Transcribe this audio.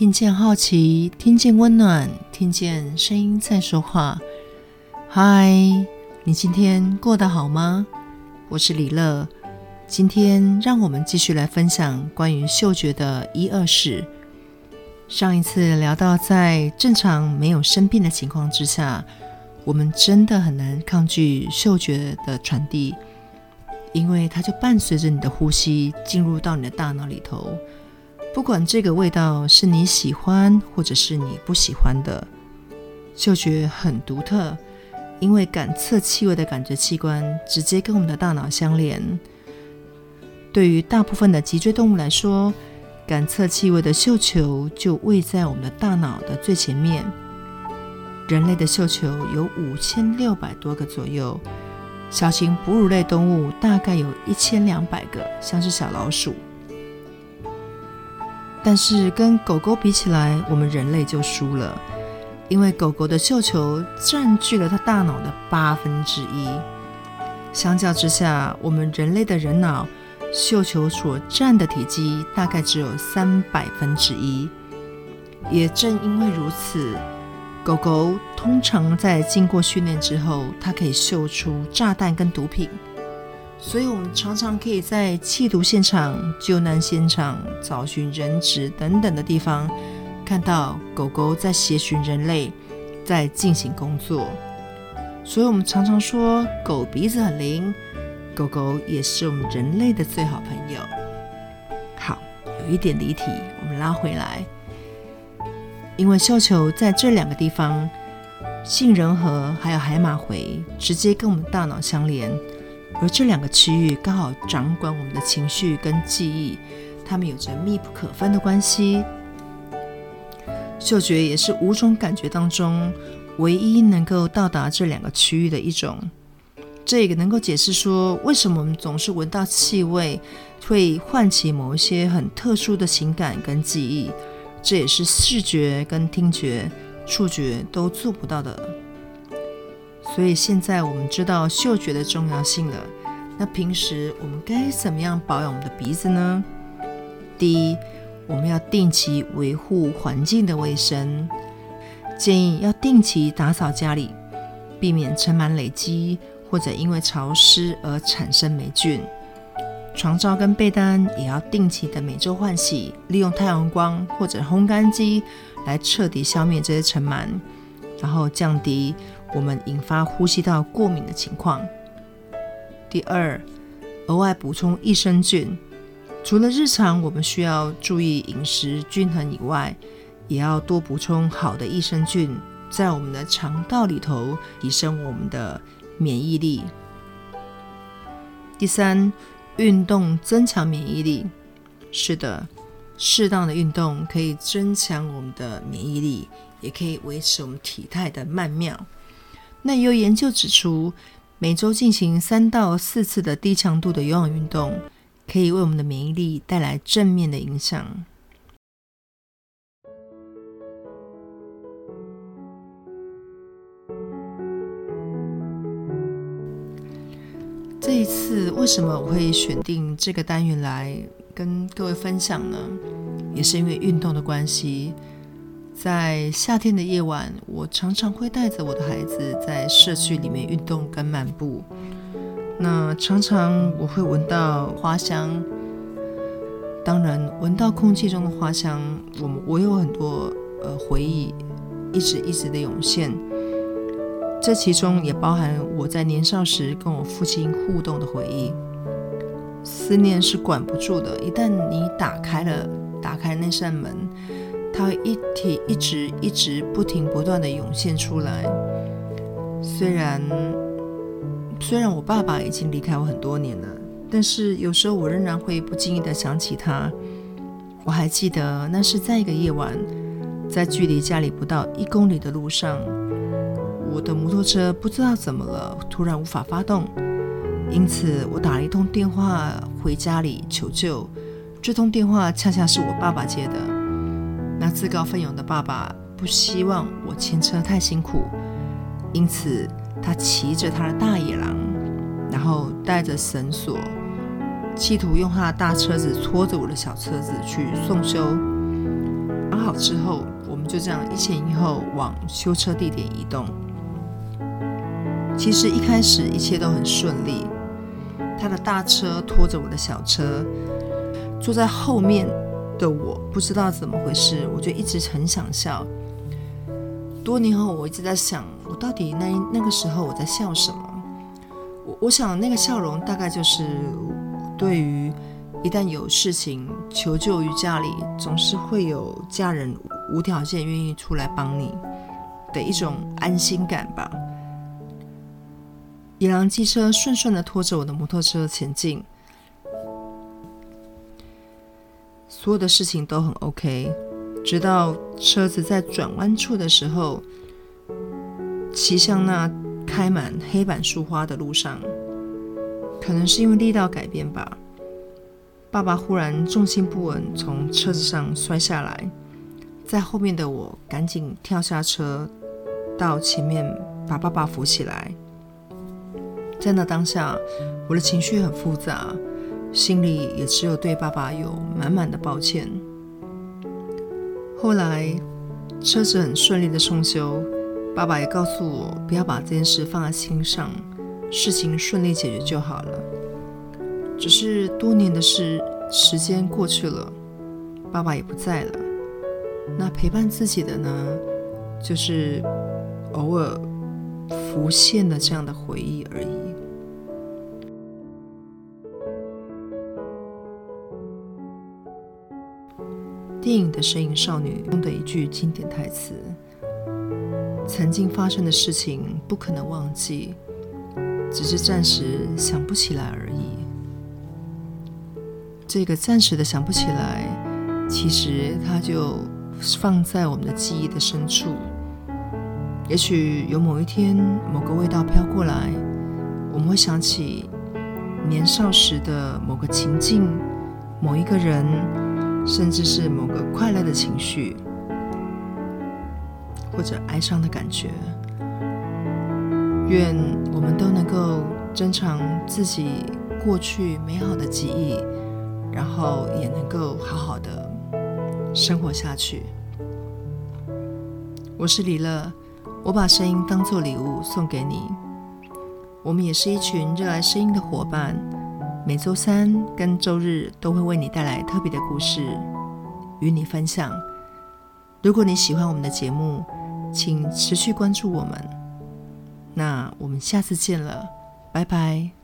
听见好奇，听见温暖，听见声音在说话。嗨，你今天过得好吗？我是李乐。今天让我们继续来分享关于嗅觉的一二事。上一次聊到，在正常没有生病的情况之下，我们真的很难抗拒嗅觉的传递，因为它就伴随着你的呼吸进入到你的大脑里头。不管这个味道是你喜欢或者是你不喜欢的，嗅觉很独特，因为感测气味的感觉器官直接跟我们的大脑相连。对于大部分的脊椎动物来说，感测气味的嗅球就位在我们的大脑的最前面。人类的嗅球有五千六百多个左右，小型哺乳类动物大概有一千两百个，像是小老鼠。但是跟狗狗比起来，我们人类就输了，因为狗狗的嗅球占据了它大脑的八分之一。相较之下，我们人类的人脑嗅球所占的体积大概只有三百分之一。也正因为如此，狗狗通常在经过训练之后，它可以嗅出炸弹跟毒品。所以，我们常常可以在弃毒现场、救难现场、找寻人质等等的地方，看到狗狗在协寻人类，在进行工作。所以，我们常常说狗鼻子很灵，狗狗也是我们人类的最好朋友。好，有一点离题，我们拉回来，因为嗅球在这两个地方，杏仁核还有海马回，直接跟我们大脑相连。而这两个区域刚好掌管我们的情绪跟记忆，它们有着密不可分的关系。嗅觉也是五种感觉当中唯一能够到达这两个区域的一种。这个能够解释说，为什么我们总是闻到气味会唤起某一些很特殊的情感跟记忆，这也是视觉跟听觉、触觉都做不到的。所以现在我们知道嗅觉的重要性了。那平时我们该怎么样保养我们的鼻子呢？第一，我们要定期维护环境的卫生，建议要定期打扫家里，避免尘螨累积或者因为潮湿而产生霉菌。床罩跟被单也要定期的每周换洗，利用太阳光或者烘干机来彻底消灭这些尘螨，然后降低。我们引发呼吸道过敏的情况。第二，额外补充益生菌，除了日常我们需要注意饮食均衡以外，也要多补充好的益生菌，在我们的肠道里头提升我们的免疫力。第三，运动增强免疫力。是的，适当的运动可以增强我们的免疫力，也可以维持我们体态的曼妙。那也有研究指出，每周进行三到四次的低强度的有氧运动，可以为我们的免疫力带来正面的影响。这一次为什么我会选定这个单元来跟各位分享呢？也是因为运动的关系。在夏天的夜晚，我常常会带着我的孩子在社区里面运动跟漫步。那常常我会闻到花香，当然闻到空气中的花香，我我有很多呃回忆一直一直的涌现。这其中也包含我在年少时跟我父亲互动的回忆。思念是管不住的，一旦你打开了，打开那扇门。它会一体一直一直不停不断的涌现出来。虽然虽然我爸爸已经离开我很多年了，但是有时候我仍然会不经意的想起他。我还记得那是在一个夜晚，在距离家里不到一公里的路上，我的摩托车不知道怎么了，突然无法发动，因此我打了一通电话回家里求救。这通电话恰恰是我爸爸接的。那自告奋勇的爸爸不希望我牵车太辛苦，因此他骑着他的大野狼，然后带着绳索，企图用他的大车子拖着我的小车子去送修。安好之后，我们就这样一前一后往修车地点移动。其实一开始一切都很顺利，他的大车拖着我的小车，坐在后面的我不知道怎么回事，我就一直很想笑。多年后，我一直在想，我到底那那个时候我在笑什么？我我想那个笑容大概就是对于一旦有事情求救于家里，总是会有家人无条件愿意出来帮你的一种安心感吧。野狼机车顺顺的拖着我的摩托车前进，所有的事情都很 OK，直到车子在转弯处的时候，骑向那开满黑板树花的路上，可能是因为力道改变吧，爸爸忽然重心不稳，从车子上摔下来，在后面的我赶紧跳下车，到前面把爸爸扶起来。在那当下，我的情绪很复杂，心里也只有对爸爸有满满的抱歉。后来车子很顺利的送修，爸爸也告诉我不要把这件事放在心上，事情顺利解决就好了。只是多年的事，时间过去了，爸爸也不在了，那陪伴自己的呢，就是偶尔浮现的这样的回忆而已。电影的《神隐少女》中的一句经典台词：“曾经发生的事情不可能忘记，只是暂时想不起来而已。”这个暂时的想不起来，其实它就放在我们的记忆的深处。也许有某一天，某个味道飘过来，我们会想起年少时的某个情境，某一个人。甚至是某个快乐的情绪，或者哀伤的感觉。愿我们都能够珍藏自己过去美好的记忆，然后也能够好好的生活下去。我是李乐，我把声音当做礼物送给你。我们也是一群热爱声音的伙伴。每周三跟周日都会为你带来特别的故事，与你分享。如果你喜欢我们的节目，请持续关注我们。那我们下次见了，拜拜。